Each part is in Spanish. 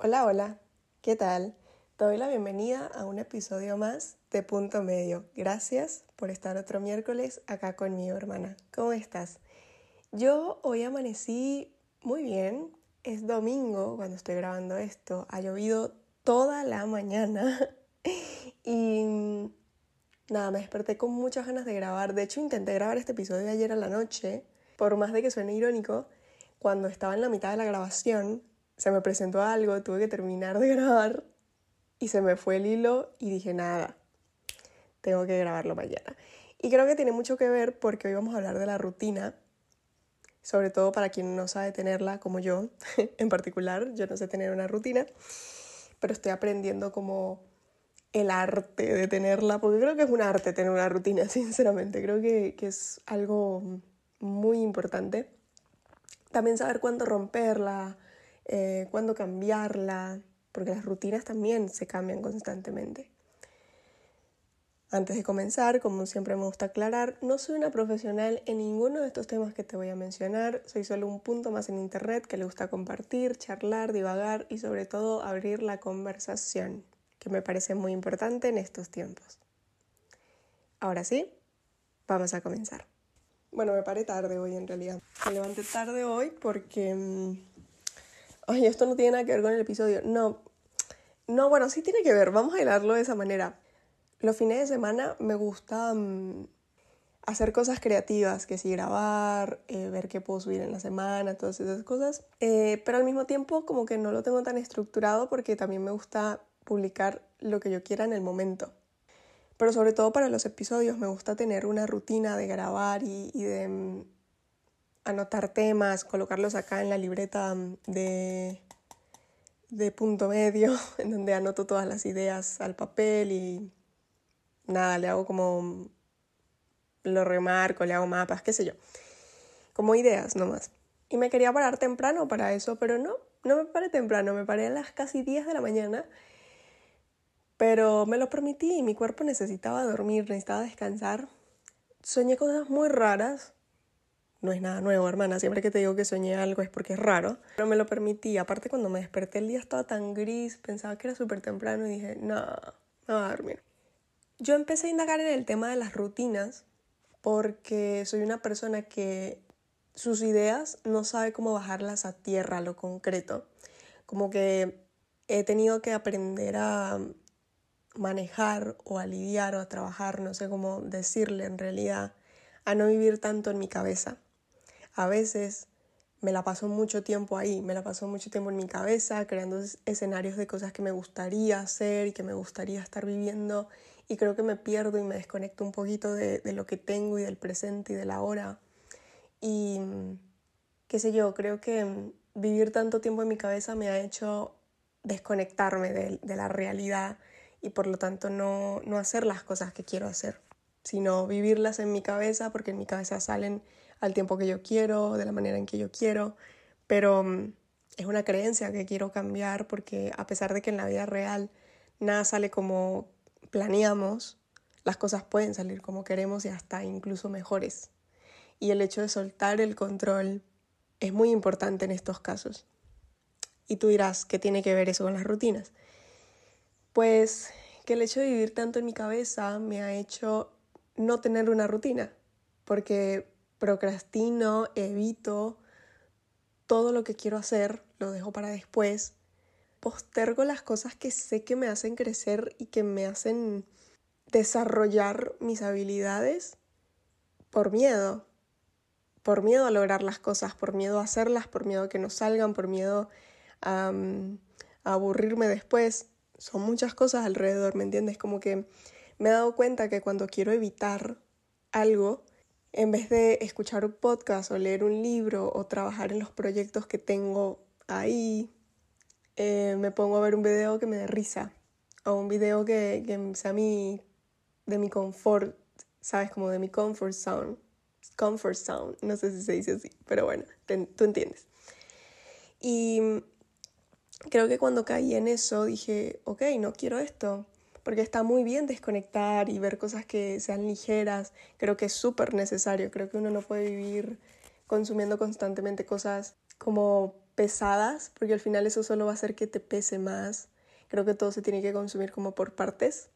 Hola, hola, ¿qué tal? Te doy la bienvenida a un episodio más de Punto Medio. Gracias por estar otro miércoles acá conmigo, hermana. ¿Cómo estás? Yo hoy amanecí muy bien. Es domingo cuando estoy grabando esto. Ha llovido toda la mañana y nada, me desperté con muchas ganas de grabar. De hecho, intenté grabar este episodio ayer a la noche. Por más de que suene irónico, cuando estaba en la mitad de la grabación, se me presentó algo, tuve que terminar de grabar y se me fue el hilo y dije, nada, tengo que grabarlo mañana. Y creo que tiene mucho que ver porque hoy vamos a hablar de la rutina, sobre todo para quien no sabe tenerla como yo, en particular, yo no sé tener una rutina, pero estoy aprendiendo como el arte de tenerla, porque creo que es un arte tener una rutina, sinceramente, creo que, que es algo muy importante. También saber cuándo romperla, eh, cuándo cambiarla, porque las rutinas también se cambian constantemente. Antes de comenzar, como siempre me gusta aclarar, no soy una profesional en ninguno de estos temas que te voy a mencionar, soy solo un punto más en Internet que le gusta compartir, charlar, divagar y sobre todo abrir la conversación, que me parece muy importante en estos tiempos. Ahora sí, vamos a comenzar. Bueno, me paré tarde hoy en realidad. Me levanté tarde hoy porque Ay, esto no tiene nada que ver con el episodio. No, no, bueno, sí tiene que ver. Vamos a hilarlo de esa manera. Los fines de semana me gusta mm, hacer cosas creativas, que sí, grabar, eh, ver qué puedo subir en la semana, todas esas cosas. Eh, pero al mismo tiempo como que no lo tengo tan estructurado porque también me gusta publicar lo que yo quiera en el momento. Pero sobre todo para los episodios me gusta tener una rutina de grabar y, y de mm, anotar temas, colocarlos acá en la libreta de, de punto medio, en donde anoto todas las ideas al papel y nada, le hago como, lo remarco, le hago mapas, qué sé yo, como ideas nomás. Y me quería parar temprano para eso, pero no, no me paré temprano, me paré a las casi 10 de la mañana, pero me lo permití mi cuerpo necesitaba dormir, necesitaba descansar. Soñé cosas muy raras, no es nada nuevo, hermana. Siempre que te digo que soñé algo es porque es raro. Pero me lo permití. Aparte, cuando me desperté, el día estaba tan gris. Pensaba que era súper temprano y dije, no, no va a dormir. Yo empecé a indagar en el tema de las rutinas porque soy una persona que sus ideas no sabe cómo bajarlas a tierra, a lo concreto. Como que he tenido que aprender a manejar o a lidiar o a trabajar, no sé cómo decirle en realidad, a no vivir tanto en mi cabeza a veces me la paso mucho tiempo ahí, me la paso mucho tiempo en mi cabeza, creando escenarios de cosas que me gustaría hacer y que me gustaría estar viviendo y creo que me pierdo y me desconecto un poquito de, lo que tengo y del presente y de la hora. Y qué sé yo, creo que vivir tanto tiempo en mi cabeza me ha hecho desconectarme de, de la realidad y por lo tanto no, no hacer las cosas que quiero hacer, sino vivirlas en mi cabeza porque en mi cabeza salen al tiempo que yo quiero, de la manera en que yo quiero, pero mm, es una creencia que quiero cambiar porque a pesar de que en la vida real nada sale como planeamos, las cosas pueden salir como queremos y hasta incluso mejores. Y el hecho de soltar el control es muy importante en estos casos. Y tú dirás, ¿qué tiene que ver eso con las rutinas? Pues que el hecho de vivir tanto en mi cabeza me ha hecho no tener una rutina, porque procrastino, evito todo lo que quiero hacer, lo dejo para después, postergo las cosas que sé que me hacen crecer y que me hacen desarrollar mis habilidades por miedo, por miedo a lograr las cosas, por miedo a hacerlas, por miedo a que no salgan, por miedo a, a aburrirme después. Son muchas cosas alrededor, ¿me entiendes? Como que me he dado cuenta que cuando quiero evitar algo, en vez de escuchar un podcast o leer un libro o trabajar en los proyectos que tengo ahí, eh, me pongo a ver un video que me dé risa o un video que, que sea mi, de mi confort, ¿sabes? Como de mi comfort zone. Comfort zone, no sé si se dice así, pero bueno, tú entiendes. Y creo que cuando caí en eso dije, ok, no quiero esto porque está muy bien desconectar y ver cosas que sean ligeras, creo que es súper necesario, creo que uno no puede vivir consumiendo constantemente cosas como pesadas, porque al final eso solo va a hacer que te pese más. Creo que todo se tiene que consumir como por partes.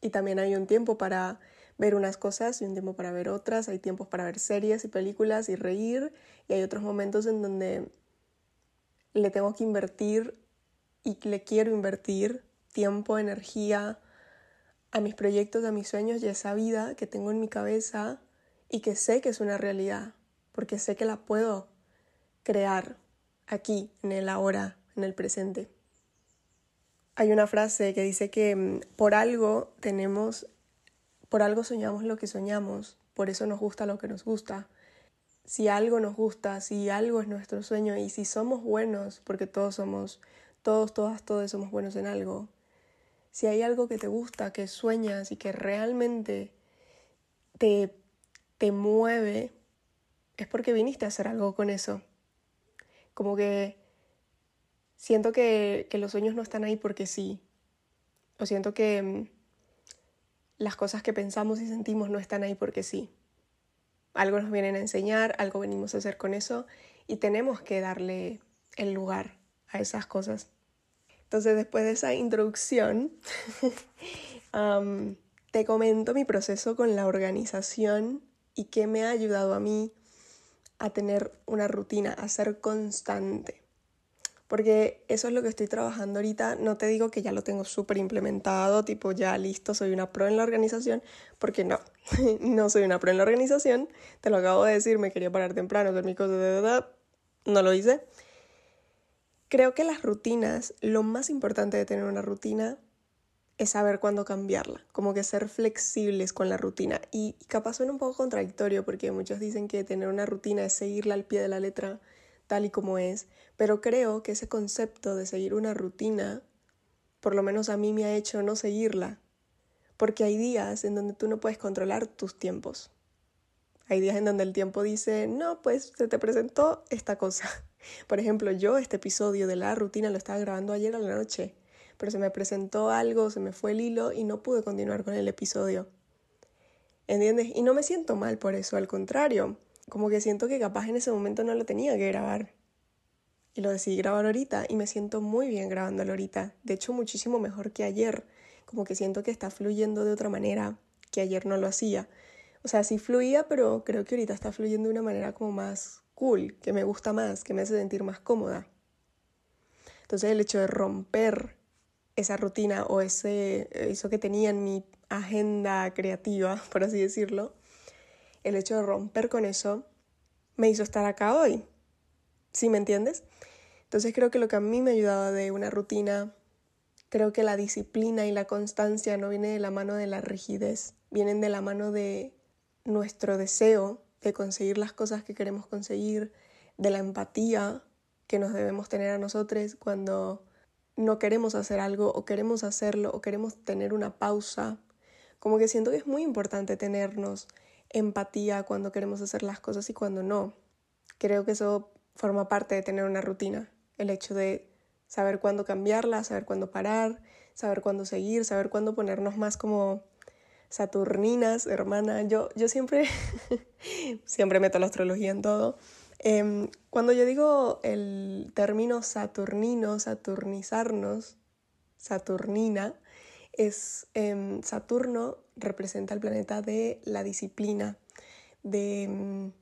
Y también hay un tiempo para ver unas cosas y un tiempo para ver otras. Hay tiempos para ver series y películas y reír. Y hay otros momentos en donde le tengo que invertir y le quiero invertir tiempo, energía a mis proyectos, a mis sueños y a esa vida que tengo en mi cabeza y que sé que es una realidad, porque sé que la puedo crear aquí, en el ahora, en el presente. Hay una frase que dice que mm, por algo tenemos, por algo soñamos lo que soñamos, por eso nos gusta lo que nos gusta. Si algo nos gusta, si algo es nuestro sueño y si somos buenos, porque todos somos, todos, todas, todos somos buenos en algo. Si hay algo que te gusta, que sueñas y que realmente te, te mueve, es porque viniste a hacer algo con eso. Como que siento que, los sueños no están ahí porque sí. O siento que mm, las cosas que pensamos y sentimos no están ahí porque sí. Algo nos vienen a enseñar, algo venimos a hacer con eso y tenemos que darle el lugar a esas cosas. Entonces, después de esa introducción, te comento mi proceso con la organización y qué me ha ayudado a mí a tener una rutina, a ser constante porque eso es lo que estoy trabajando ahorita. No te digo que ya lo tengo súper implementado, tipo ya listo, soy una pro en la organización, porque no, no soy una pro en la organización. Te lo acabo de decir, me quería parar temprano, hacer mi cosas no lo hice. Creo que las rutinas, lo más importante de tener una rutina es saber cuándo cambiarla, como que ser flexibles con la rutina. Y capaz suena un poco contradictorio porque muchos dicen que tener una rutina es seguirla al pie de la letra tal y como es, pero creo que ese concepto de seguir una rutina, por lo menos a mí me ha hecho no seguirla, porque hay días en donde tú no puedes controlar tus tiempos. Hay días en donde el tiempo dice, no, pues se te presentó esta cosa. Por ejemplo, yo este episodio de la rutina lo estaba grabando ayer a la noche, pero se me presentó algo, se me fue el hilo y no pude continuar con el episodio. ¿Entiendes? Y no me siento mal por eso, al contrario como que siento que capaz en ese momento no lo tenía que grabar. Y lo decidí grabar ahorita y me siento muy bien grabándolo ahorita. De hecho, muchísimo mejor que ayer. Como que siento que está fluyendo de otra manera que ayer no lo hacía. O sea, sí fluía, pero creo que ahorita está fluyendo de una manera como más cool, que me gusta más, que me hace sentir más cómoda. Entonces el hecho de romper esa rutina o ese, eso que tenía en mi agenda creativa, por así decirlo, el hecho de romper con eso me hizo estar acá hoy. ¿Sí me entiendes? Entonces creo que lo que a mí me ayudaba de una rutina, creo que la disciplina y la constancia no vienen de la mano de la rigidez, vienen de la mano de nuestro deseo de conseguir las cosas que queremos conseguir, de la empatía que nos debemos tener a nosotros cuando no queremos hacer algo o queremos hacerlo o queremos tener una pausa. Como que siento que es muy importante tenernos empatía cuando queremos hacer las cosas y cuando no. Creo que eso forma parte de tener una rutina, el hecho de saber cuándo cambiarla, saber cuándo parar, saber cuándo seguir, saber cuándo ponernos más como saturninas, hermana. Yo, yo siempre, siempre meto la astrología en todo. Em, cuando yo digo el término saturnino, saturnizarnos, saturnina, es em, Saturno representa el planeta de la disciplina, de, mm,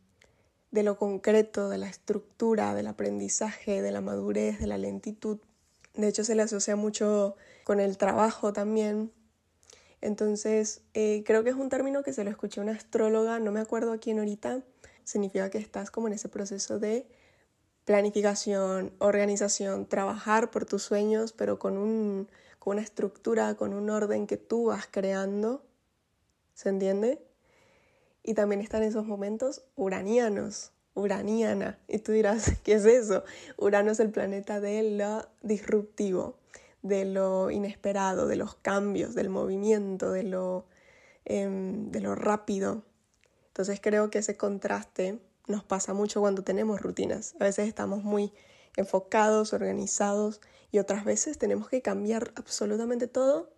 de lo concreto, de la estructura, del aprendizaje, de la madurez, de la lentitud. De hecho, se le asocia mucho con el trabajo también. Entonces, eh, creo que es un término que se lo escuché a una astróloga, no me acuerdo a quién ahorita. Significa que estás como en ese proceso de planificación, organización, trabajar por tus sueños, pero con, un, con una estructura, con un orden que tú vas creando ¿Se entiende? Y también están esos momentos uranianos, uraniana. Y tú dirás, ¿qué es eso? Urano es el planeta de lo disruptivo, de lo inesperado, de los cambios, del movimiento, de lo, em, de lo rápido. Entonces creo que ese contraste nos pasa mucho cuando tenemos rutinas. A veces estamos muy enfocados, organizados y otras veces tenemos que cambiar absolutamente todo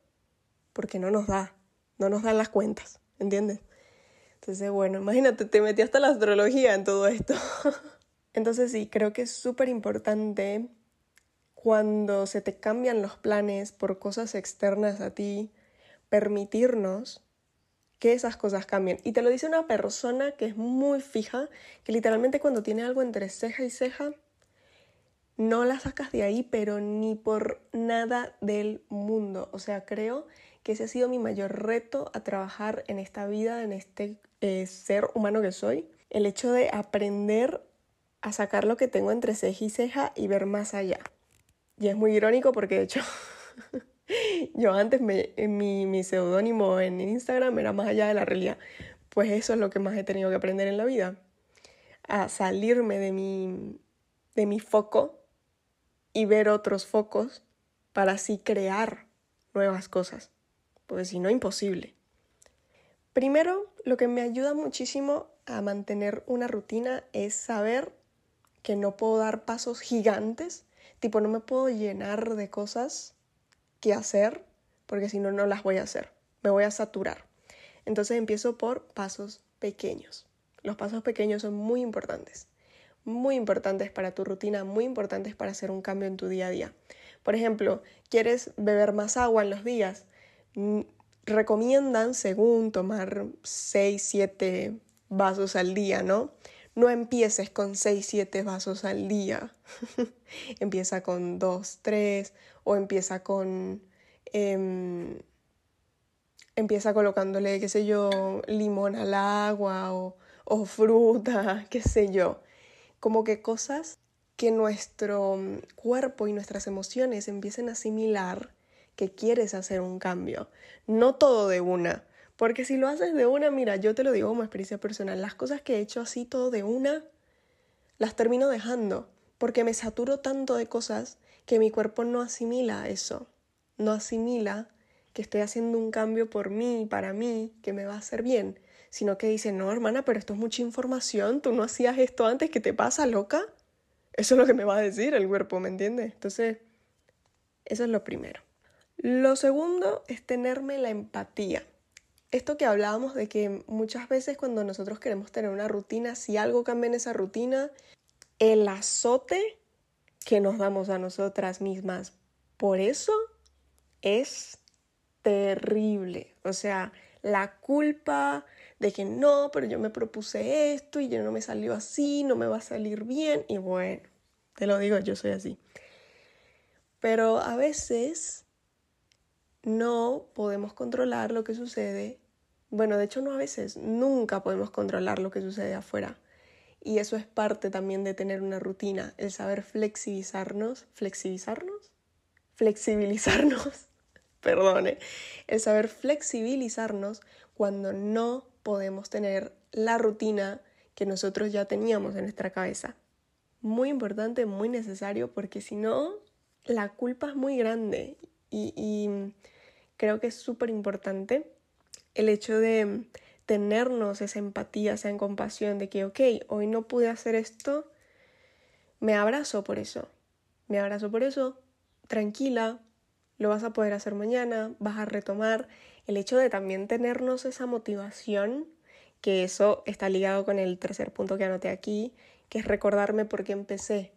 porque no nos da, no nos dan las cuentas, ¿entiendes? Entonces, bueno, imagínate, te metí hasta la astrología en todo esto. Entonces sí, creo que es súper importante cuando se te cambian los planes por cosas externas a ti, permitirnos que esas cosas cambien. Y te lo dice una persona que es muy fija, que literalmente cuando tiene algo entre ceja y ceja, no la sacas de ahí, pero ni por nada del mundo. O sea, creo que ese ha sido mi mayor reto a trabajar en esta vida, en este eh, ser humano que soy. El hecho de aprender a sacar lo que tengo entre ceja y ceja y ver más allá. Y es muy irónico porque de hecho yo antes mi, mi seudónimo en Instagram era más allá de la realidad. Pues eso es lo que más he tenido que aprender en la vida. A salirme de mi, de mi foco y ver otros focos para así crear nuevas cosas. Porque si no, imposible. Primero, lo que me ayuda muchísimo a mantener una rutina es saber que no puedo dar pasos gigantes, tipo no me puedo llenar de cosas que hacer, porque si no, no las voy a hacer, me voy a saturar. Entonces empiezo por pasos pequeños. Los pasos pequeños son muy importantes muy importantes para tu rutina, muy importantes para hacer un cambio en tu día a día. Por ejemplo, ¿quieres beber más agua en los días? Mm, recomiendan, según, tomar 6, 7 vasos al día, ¿no? No empieces con 6, 7 vasos al día. empieza con 2, 3 o empieza con... Em, empieza colocándole, qué sé yo, limón al agua o, o fruta, qué sé yo como que cosas que nuestro mm, cuerpo y nuestras emociones empiecen a asimilar que quieres hacer un cambio, no todo de una. Porque si lo haces de una, mira, yo te lo digo como experiencia personal, las cosas que he hecho así todo de una, las termino dejando, porque me saturo tanto de cosas que mi cuerpo no asimila eso, no asimila que estoy haciendo un cambio por mí, para mí, que me va a hacer bien sino que dice, no, hermana, pero esto es mucha información, tú no hacías esto antes, ¿qué te pasa, loca? Eso es lo que me va a decir el cuerpo, ¿me entiendes? Entonces, eso es lo primero. Lo segundo es tenerme la empatía. Esto que hablábamos de que muchas veces cuando nosotros queremos tener una rutina, si algo cambia en esa rutina, el azote que nos damos a nosotras mismas por eso es terrible. O sea, la culpa, de que no, pero yo me propuse esto y ya no me salió así, no me va a salir bien y bueno, te lo digo, yo soy así. Pero a veces no podemos controlar lo que sucede. Bueno, de hecho no a veces, nunca podemos controlar lo que sucede afuera. Y eso es parte también de tener una rutina, el saber flexibilizarnos, flexibilizarnos, flexibilizarnos, perdone, el saber flexibilizarnos cuando no podemos tener la rutina que nosotros ya teníamos en nuestra cabeza. Muy importante, muy necesario, porque si no, la culpa es muy grande y, creo que es súper importante el hecho de tenernos esa empatía, esa compasión de que, ok, hoy no pude hacer esto, me abrazo por eso, me abrazo por eso, tranquila, lo vas a poder hacer mañana, vas a retomar el hecho de también tenernos esa motivación, que eso está ligado con el tercer punto que anoté aquí, que es recordarme por qué empecé.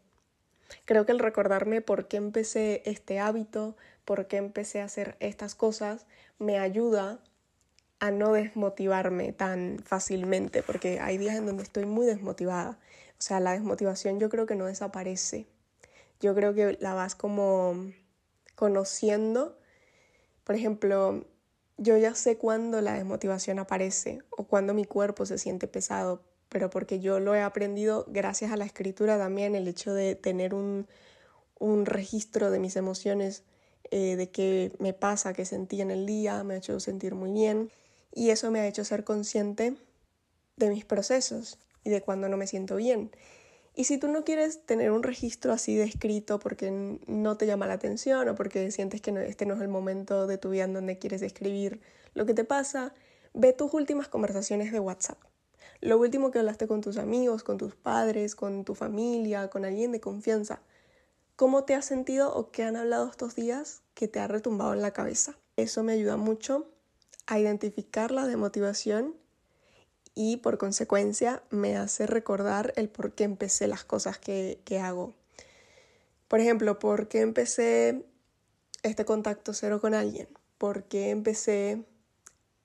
Creo que el recordarme por qué empecé este hábito, por qué empecé a hacer estas cosas, me ayuda a no desmotivarme tan fácilmente, porque hay días en donde estoy muy desmotivada. O sea, la desmotivación yo creo que no desaparece. Yo creo que la vas como conociendo. Por ejemplo, yo ya sé cuándo la desmotivación aparece o cuándo mi cuerpo se siente pesado, pero porque yo lo he aprendido gracias a la escritura también, el hecho de tener un, registro de mis emociones, eh, de qué me pasa, qué sentí en el día, me ha hecho sentir muy bien y eso me ha hecho ser consciente de mis procesos y de cuando no me siento bien. Y si tú no quieres tener un registro así de porque no te llama la atención o porque sientes que este no es el momento de tu vida en donde quieres escribir lo que te pasa, ve tus últimas conversaciones de WhatsApp. Lo último que hablaste con tus amigos, con tus padres, con tu familia, con alguien de confianza. ¿Cómo te has sentido o qué han hablado estos días que te ha retumbado en la cabeza? Eso me ayuda mucho a identificar la demotivación y por consecuencia me hace recordar el por qué empecé las cosas que, que hago. Por ejemplo, ¿por qué empecé este contacto cero con alguien? ¿Por qué empecé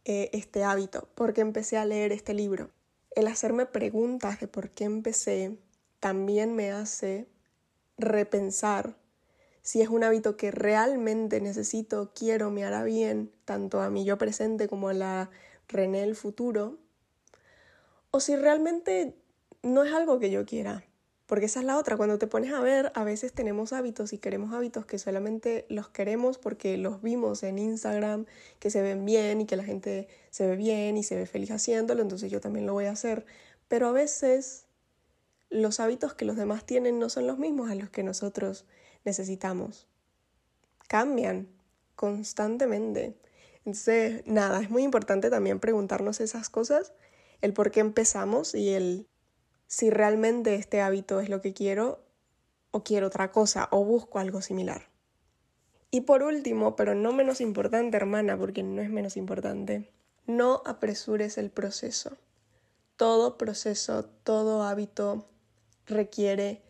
eh, este hábito? ¿Por qué empecé a leer este libro? El hacerme preguntas de por qué empecé también me hace repensar si es un hábito que realmente necesito, quiero, me hará bien, tanto a mi yo presente como a la René el futuro, o si realmente no es algo que yo quiera. Porque esa es la otra, cuando te pones a ver, a veces tenemos hábitos y queremos hábitos que solamente los queremos porque los vimos en Instagram, que se ven bien y que la gente se ve bien y se ve feliz haciéndolo, entonces yo también lo voy a hacer. Pero a veces los hábitos que los demás tienen no son los mismos a los que nosotros necesitamos. Cambian constantemente. Entonces, nada, es muy importante también preguntarnos esas cosas, el por qué empezamos y el si realmente este hábito es lo que quiero o quiero otra cosa o busco algo similar. Y por último, pero no menos importante, hermana, porque no es menos importante, no apresures el proceso. Todo proceso, todo hábito requiere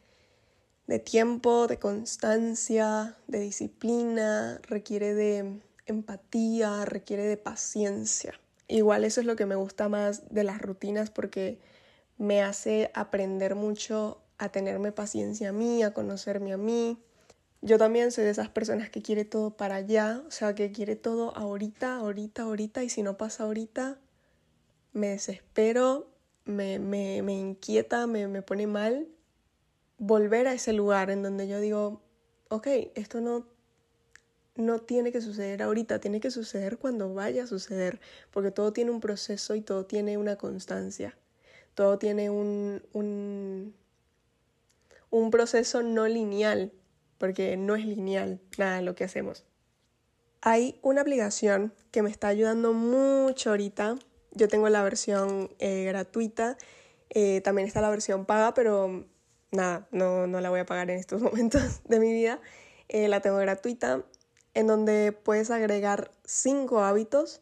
de tiempo, de constancia, de disciplina, requiere de empatía, requiere de paciencia. Igual eso es lo que me gusta más de las rutinas porque me hace aprender mucho a tenerme paciencia a mí, a conocerme a mí. Yo también soy de esas personas que quiere todo para allá, o sea, que quiere todo ahorita, ahorita, ahorita, y si no pasa ahorita, me desespero, me, me, me inquieta, me, me pone mal. Volver a ese lugar en donde yo digo, ok, esto no no tiene que suceder ahorita, tiene que suceder cuando vaya a suceder, porque todo tiene un proceso y todo tiene una constancia, todo tiene un, un, un proceso no lineal, porque no es lineal nada lo que hacemos. Hay una aplicación que me está ayudando mucho ahorita. Yo tengo la versión eh, gratuita, eh, también está la versión paga, pero nada, no, no la voy a pagar en estos momentos de mi vida. Eh, la tengo gratuita en donde puedes agregar cinco hábitos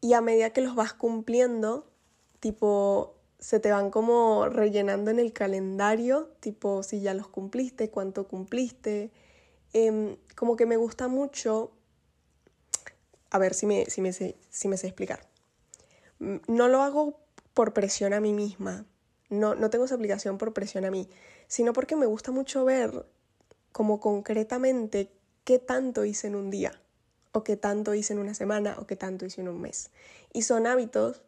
y a medida que los vas cumpliendo, tipo, se te van como rellenando en el calendario, tipo, si ya los cumpliste, cuánto cumpliste. Em, como que me gusta mucho, a ver si me, si, me si me sé explicar. Mm, no lo hago por presión a mí misma, no, no tengo esa aplicación por presión a mí, sino porque me gusta mucho ver como concretamente qué tanto hice en un día, o qué tanto hice en una semana, o qué tanto hice en un mes. Y son hábitos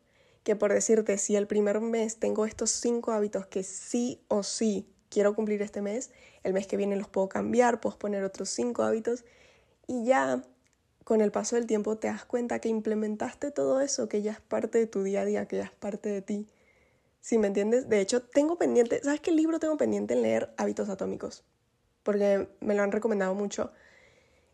que por decirte, si el primer mes tengo estos cinco hábitos que sí o sí quiero cumplir este mes, el mes que viene los puedo cambiar, puedo poner otros cinco hábitos y ya con el paso del tiempo te das cuenta que implementaste todo eso, que ya es parte de tu día a día, que ya es parte de ti. Si me entiendes? De hecho, tengo pendiente, ¿sabes qué libro tengo pendiente en leer? Hábitos atómicos, porque me lo han recomendado mucho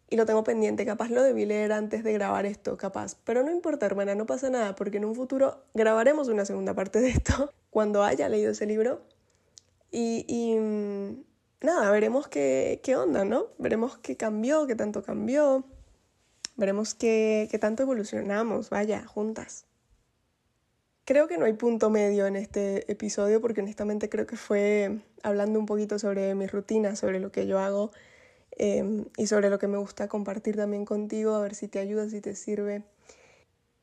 y lo tengo pendiente, capaz lo debí leer antes de grabar esto, capaz. Pero no importa, hermana, no pasa nada, porque en un futuro grabaremos una segunda parte de esto cuando haya leído ese libro. Y, mm, nada, veremos qué, onda, ¿no? Veremos qué cambió, qué tanto cambió. Veremos qué tanto evolucionamos, vaya, juntas. Creo que no hay punto medio en este episodio porque honestamente creo que fue hablando un poquito sobre mi rutina, sobre lo que yo hago Em, y sobre lo que me gusta compartir también contigo, a ver si te ayuda, si te sirve.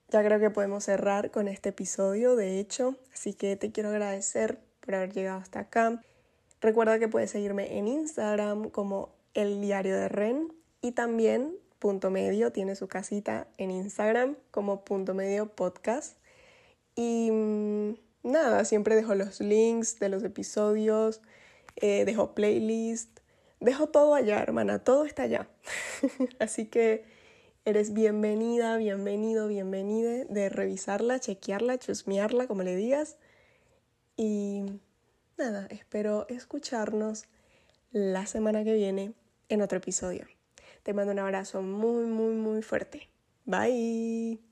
Ya creo que podemos cerrar con este episodio, de hecho, así que te quiero agradecer por haber llegado hasta acá. Recuerda que puedes seguirme en Instagram como el diario de Ren y también punto medio tiene su casita en Instagram como punto medio podcast. Y mm, nada, siempre dejo los links de los episodios, eh, dejo playlist, dejo todo allá, hermana, todo está allá. Así que eres bienvenida, bienvenido, bienvenida de revisarla, chequearla, chusmearla, como le digas. Y nada, espero escucharnos la semana que viene en otro episodio. Te mando un abrazo muy, muy, muy fuerte. Bye.